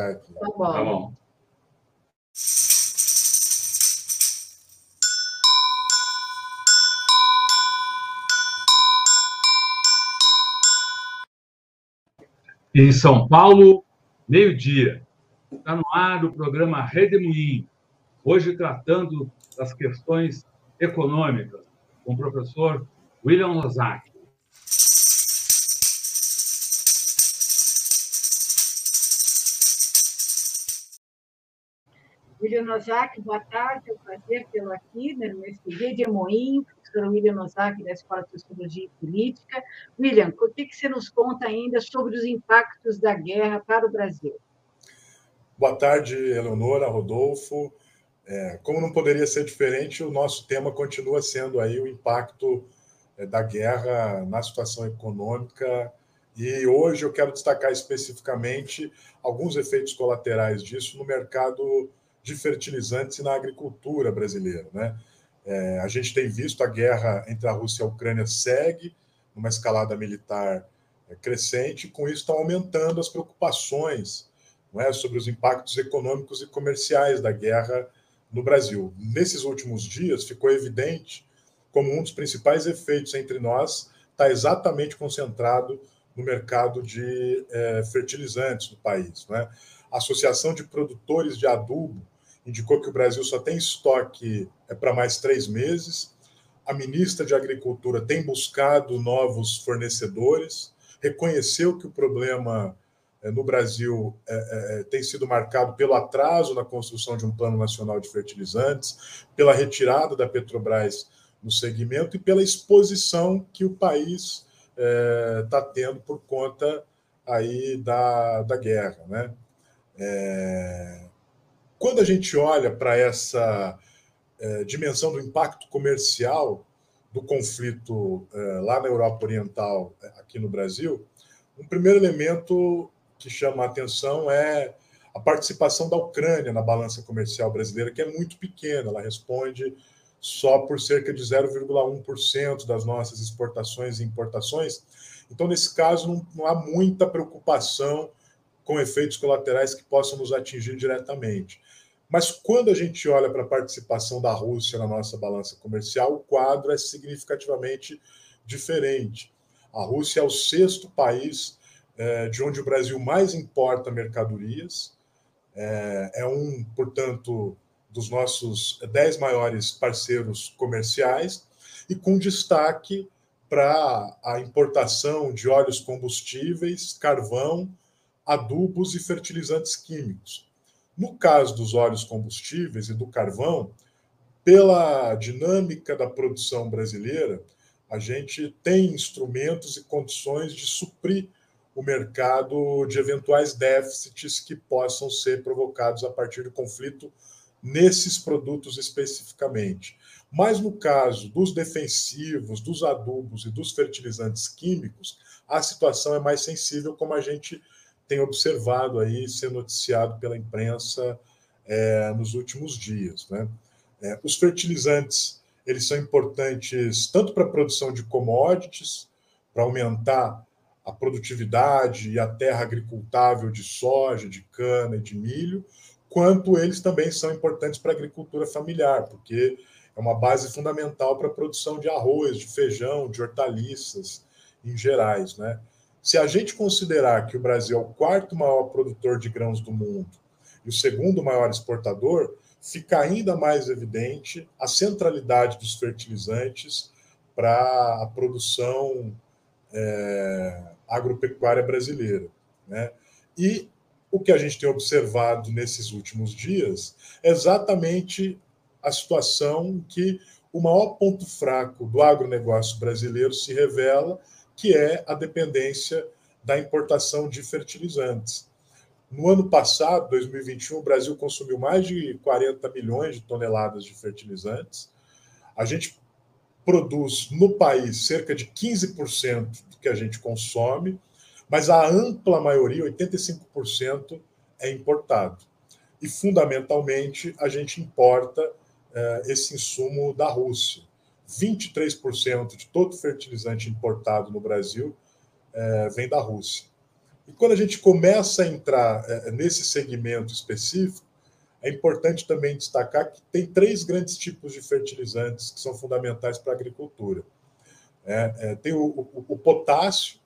aqui. Tá bom. Tá bom. Em São Paulo, meio-dia. Está no ar o programa Redemoinho, hoje tratando das questões econômicas, com o professor William Lozak. William Nozak, boa tarde, é um prazer tê-lo aqui né, nesse dia de Moinho, professor William Nozak, da Escola de Sociologia e Política. William, o que, que você nos conta ainda sobre os impactos da guerra para o Brasil? Boa tarde, Eleonora, Rodolfo. É, como não poderia ser diferente, o nosso tema continua sendo aí o impacto é, da guerra na situação econômica e hoje eu quero destacar especificamente alguns efeitos colaterais disso no mercado de fertilizantes na agricultura brasileira. Né? É, a gente tem visto a guerra entre a Rússia e a Ucrânia segue numa escalada militar é, crescente, com isso estão aumentando as preocupações não é, sobre os impactos econômicos e comerciais da guerra no Brasil. Nesses últimos dias, ficou evidente como um dos principais efeitos entre nós está exatamente concentrado no mercado de é, fertilizantes no país. Né? A Associação de Produtores de Adubo indicou que o Brasil só tem estoque é, para mais três meses. A ministra de Agricultura tem buscado novos fornecedores, reconheceu que o problema é, no Brasil é, é, tem sido marcado pelo atraso na construção de um plano nacional de fertilizantes, pela retirada da Petrobras no segmento e pela exposição que o país está é, tendo por conta aí da, da guerra, né? É, quando a gente olha para essa é, dimensão do impacto comercial do conflito é, lá na Europa Oriental, é, aqui no Brasil, um primeiro elemento que chama a atenção é a participação da Ucrânia na balança comercial brasileira, que é muito pequena, ela responde só por cerca de 0,1% das nossas exportações e importações. Então, nesse caso, não, não há muita preocupação com efeitos colaterais que possam nos atingir diretamente. Mas quando a gente olha para a participação da Rússia na nossa balança comercial, o quadro é significativamente diferente. A Rússia é o sexto país é, de onde o Brasil mais importa mercadorias, é, é um, portanto, dos nossos dez maiores parceiros comerciais, e com destaque para a importação de óleos combustíveis, carvão, adubos e fertilizantes químicos. No caso dos óleos combustíveis e do carvão, pela dinâmica da produção brasileira, a gente tem instrumentos e condições de suprir o mercado de eventuais déficits que possam ser provocados a partir do conflito nesses produtos especificamente. Mas no caso dos defensivos, dos adubos e dos fertilizantes químicos, a situação é mais sensível, como a gente tem observado aí ser noticiado pela imprensa é, nos últimos dias. Né? É, os fertilizantes eles são importantes tanto para a produção de commodities, para aumentar a produtividade e a terra agricultável de soja, de cana e de milho, quanto eles também são importantes para a agricultura familiar, porque é uma base fundamental para a produção de arroz, de feijão, de hortaliças em gerais, né? Se a gente considerar que o Brasil é o quarto maior produtor de grãos do mundo e o segundo maior exportador, fica ainda mais evidente a centralidade dos fertilizantes para a produção é, agropecuária brasileira. Né? E o que a gente tem observado nesses últimos dias é exatamente a situação que o maior ponto fraco do agronegócio brasileiro se revela que é a dependência da importação de fertilizantes. No ano passado, 2021, o Brasil consumiu mais de 40 milhões de toneladas de fertilizantes. A gente produz no país cerca de 15% do que a gente consome, mas a ampla maioria, 85%, é importado. E, fundamentalmente, a gente importa eh, esse insumo da Rússia. 23% de todo fertilizante importado no Brasil é, vem da Rússia. E quando a gente começa a entrar é, nesse segmento específico, é importante também destacar que tem três grandes tipos de fertilizantes que são fundamentais para a agricultura. É, é, tem o, o, o, potássio,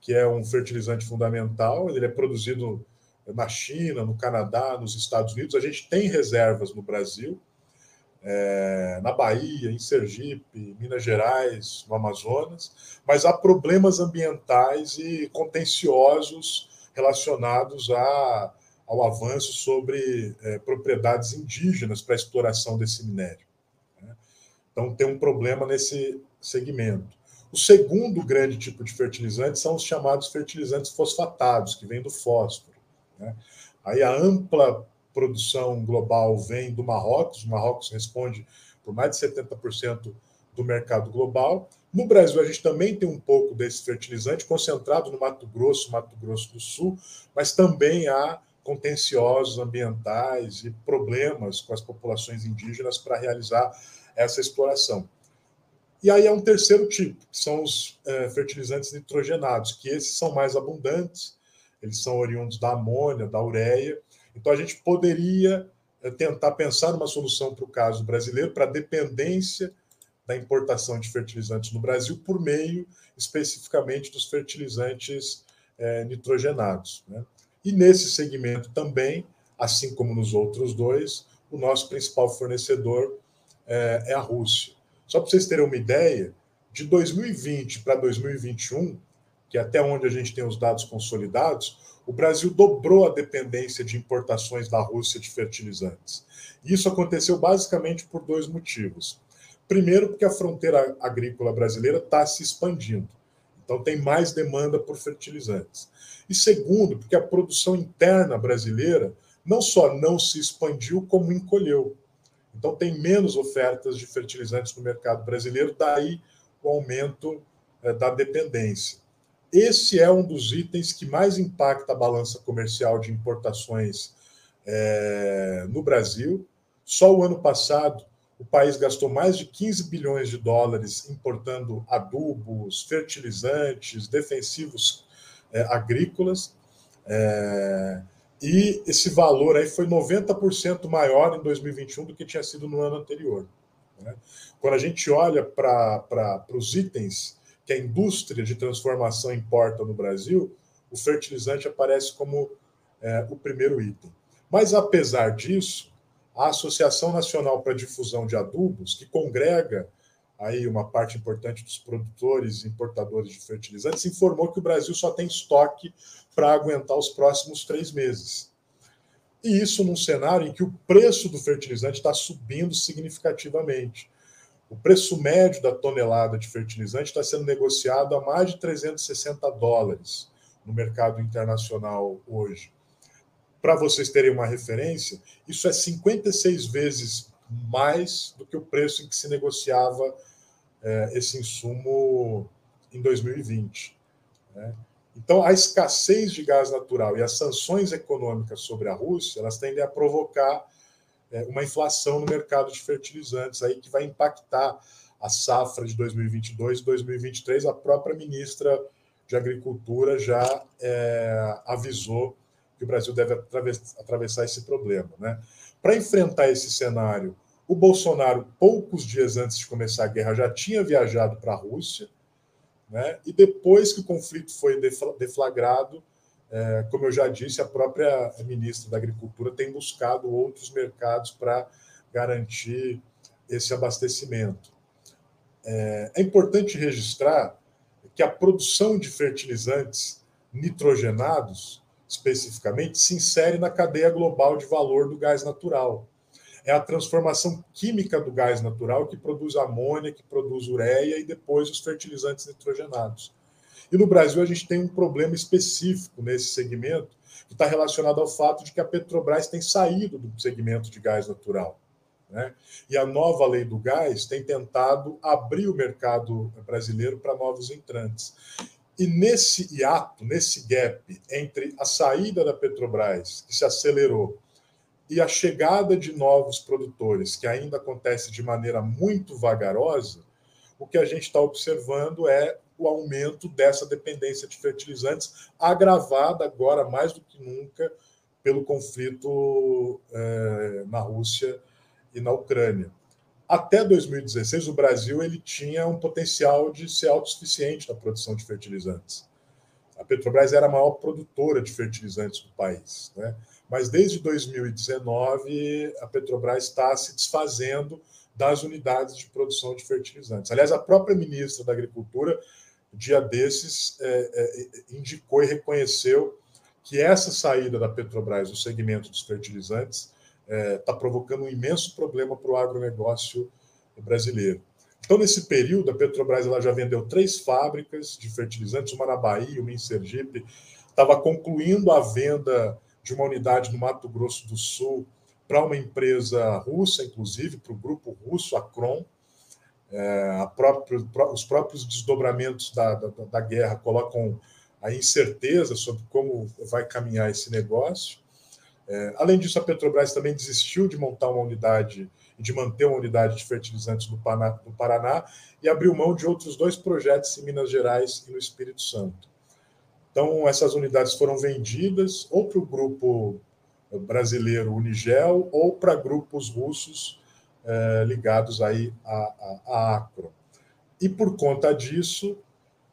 que é um fertilizante fundamental, ele é produzido na China, no Canadá, nos Estados Unidos. A gente tem reservas no Brasil, é, na Bahia, em Sergipe, Minas Gerais, no Amazonas, mas há problemas ambientais e contenciosos relacionados a, ao avanço sobre é, propriedades indígenas para exploração desse minério. Né? Então, tem um problema nesse segmento. O segundo grande tipo de fertilizante são os chamados fertilizantes fosfatados, que vêm do fósforo. Né? Aí a ampla produção global vem do Marrocos, o Marrocos responde por mais de 70% do mercado global. No Brasil, a gente também tem um pouco desse fertilizante concentrado no Mato Grosso, Mato Grosso do Sul, mas também há contenciosos ambientais e problemas com as populações indígenas para realizar essa exploração. E aí é um terceiro tipo, que são os é, fertilizantes nitrogenados, que esses são mais abundantes, eles são oriundos da amônia, da ureia. Então a gente poderia é, tentar pensar numa solução para o caso brasileiro, para a dependência da importação de fertilizantes no Brasil por meio especificamente dos fertilizantes é, nitrogenados. Né? E nesse segmento também, assim como nos outros dois, o nosso principal fornecedor é, é a Rússia. Só para vocês terem uma ideia, de 2020 para 2021, que até onde a gente tem os dados consolidados, o Brasil dobrou a dependência de importações da Rússia de fertilizantes. Isso aconteceu basicamente por dois motivos. Primeiro, porque a fronteira agrícola brasileira está se expandindo. Então, tem mais demanda por fertilizantes. E segundo, porque a produção interna brasileira não só não se expandiu, como encolheu. Então, tem menos ofertas de fertilizantes no mercado brasileiro, daí o aumento é, da dependência. Esse é um dos itens que mais impacta a balança comercial de importações é, no Brasil. Só o ano passado, o país gastou mais de 15 bilhões de dólares importando adubos, fertilizantes, defensivos é, agrícolas. É, e esse valor aí foi 90% maior em 2021 do que tinha sido no ano anterior. Né? Quando a gente olha para os itens que a indústria de transformação importa no Brasil, o fertilizante aparece como é, o primeiro item. Mas, apesar disso, a Associação Nacional para a Difusão de Adubos, que congrega aí uma parte importante dos produtores e importadores de fertilizantes, informou que o Brasil só tem estoque para aguentar os próximos três meses. E isso num cenário em que o preço do fertilizante está subindo significativamente. O preço médio da tonelada de fertilizante está sendo negociado a mais de 360 dólares no mercado internacional hoje. Para vocês terem uma referência, isso é 56 vezes mais do que o preço em que se negociava é, esse insumo em 2020. Né? Então, a escassez de gás natural e as sanções econômicas sobre a Rússia, elas tendem a provocar uma inflação no mercado de fertilizantes aí que vai impactar a safra de 2022 e 2023. A própria ministra de Agricultura já é, avisou que o Brasil deve atravessar esse problema. Né? Para enfrentar esse cenário, o Bolsonaro, poucos dias antes de começar a guerra, já tinha viajado para a Rússia, né? e depois que o conflito foi deflagrado, é, como eu já disse, a própria ministra da Agricultura tem buscado outros mercados para garantir esse abastecimento. É, é importante registrar que a produção de fertilizantes nitrogenados, especificamente, se insere na cadeia global de valor do gás natural é a transformação química do gás natural que produz amônia, que produz ureia e depois os fertilizantes nitrogenados. E no Brasil a gente tem um problema específico nesse segmento que está relacionado ao fato de que a Petrobras tem saído do segmento de gás natural. Né? E a nova lei do gás tem tentado abrir o mercado brasileiro para novos entrantes. E nesse hiato, nesse gap entre a saída da Petrobras, que se acelerou, e a chegada de novos produtores, que ainda acontece de maneira muito vagarosa, o que a gente está observando é o aumento dessa dependência de fertilizantes, agravada agora mais do que nunca pelo conflito é, na Rússia e na Ucrânia. Até 2016, o Brasil ele tinha um potencial de ser autossuficiente na produção de fertilizantes. A Petrobras era a maior produtora de fertilizantes do país. Né? Mas desde 2019, a Petrobras está se desfazendo das unidades de produção de fertilizantes. Aliás, a própria ministra da Agricultura, dia desses, é, é, indicou e reconheceu que essa saída da Petrobras do segmento dos fertilizantes está é, provocando um imenso problema para o agronegócio brasileiro. Então, nesse período, a Petrobras ela já vendeu três fábricas de fertilizantes, uma na Bahia, uma em Sergipe, estava concluindo a venda de uma unidade no Mato Grosso do Sul para uma empresa russa, inclusive, para o grupo russo, a Kron. É, próprio, os próprios desdobramentos da, da, da, guerra colocam a incerteza sobre como vai caminhar esse negócio. É, além disso, a Petrobras também desistiu de montar uma unidade e de manter uma unidade de fertilizantes no Paraná, Paraná e abriu mão de outros dois projetos em Minas Gerais e no Espírito Santo. Então, essas unidades foram vendidas ou para o grupo brasileiro Unigel ou para grupos russos eh, ligados aí à, à, Acro. E por conta disso,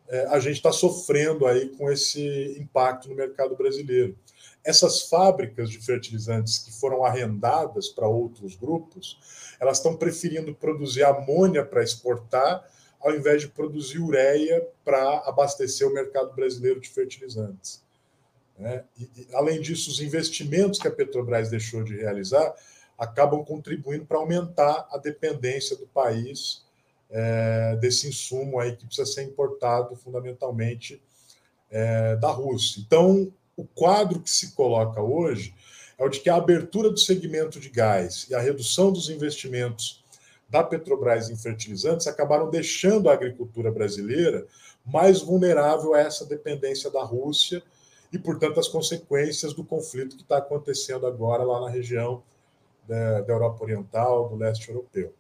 eh, a gente está sofrendo aí com esse impacto no mercado brasileiro. Essas fábricas de fertilizantes que foram arrendadas para outros grupos, elas estão preferindo produzir amônia para exportar, ao invés de produzir ureia para abastecer o mercado brasileiro de fertilizantes. Né? E, e, além disso, os investimentos que a Petrobras deixou de realizar acabam contribuindo para aumentar a dependência do país é, desse insumo aí que precisa ser importado fundamentalmente é, da Rússia. Então, o quadro que se coloca hoje é o de que a abertura do segmento de gás e a redução dos investimentos da Petrobras em fertilizantes acabaram deixando a agricultura brasileira mais vulnerável a essa dependência da Rússia e, portanto, as consequências do conflito que está acontecendo agora lá na região da, da Europa Oriental, do leste europeu.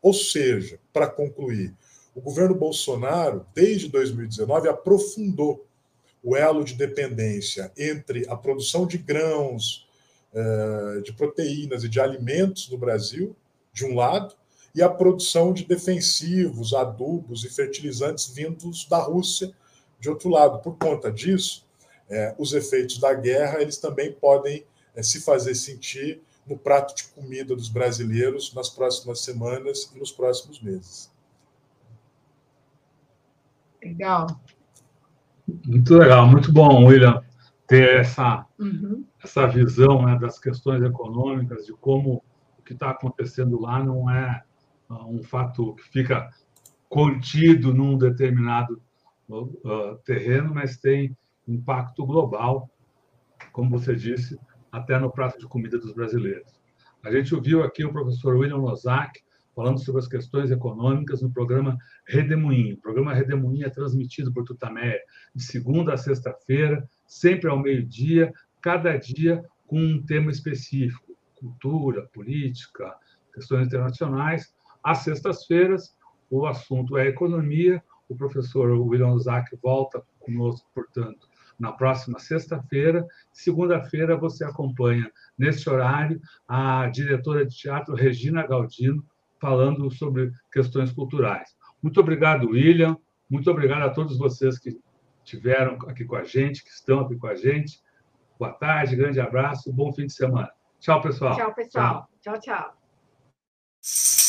Ou seja, para concluir, o governo Bolsonaro, desde 2019, aprofundou o elo de dependência entre a produção de grãos, eh, de proteínas e de alimentos no Brasil, de um lado, e a produção de defensivos, adubos e fertilizantes vindos da Rússia, de outro lado. Por conta disso, eh, os efeitos da guerra eles também podem eh, se fazer sentir no prato de comida dos brasileiros nas próximas semanas e nos próximos meses. Legal. Muito legal, muito bom, William, ter essa, uhum. essa visão né, das questões econômicas, de como o que está acontecendo lá não é uh, um fato que fica contido num determinado uh, terreno, mas tem impacto global, como você disse, até no prato de comida dos brasileiros. A gente ouviu aqui o professor William Lozak falando sobre as questões econômicas no programa Redemoinho. O programa Redemoinho é transmitido por Tutameia de segunda a sexta-feira, sempre ao meio-dia, cada dia com um tema específico: cultura, política, questões internacionais. Às sextas-feiras, o assunto é economia. O professor William Zack volta conosco, portanto, na próxima sexta-feira. Segunda-feira, você acompanha, neste horário, a diretora de teatro Regina Galdino, falando sobre questões culturais. Muito obrigado, William. Muito obrigado a todos vocês que estiveram aqui com a gente, que estão aqui com a gente. Boa tarde, grande abraço, bom fim de semana. Tchau, pessoal. Tchau, pessoal. tchau. tchau. tchau.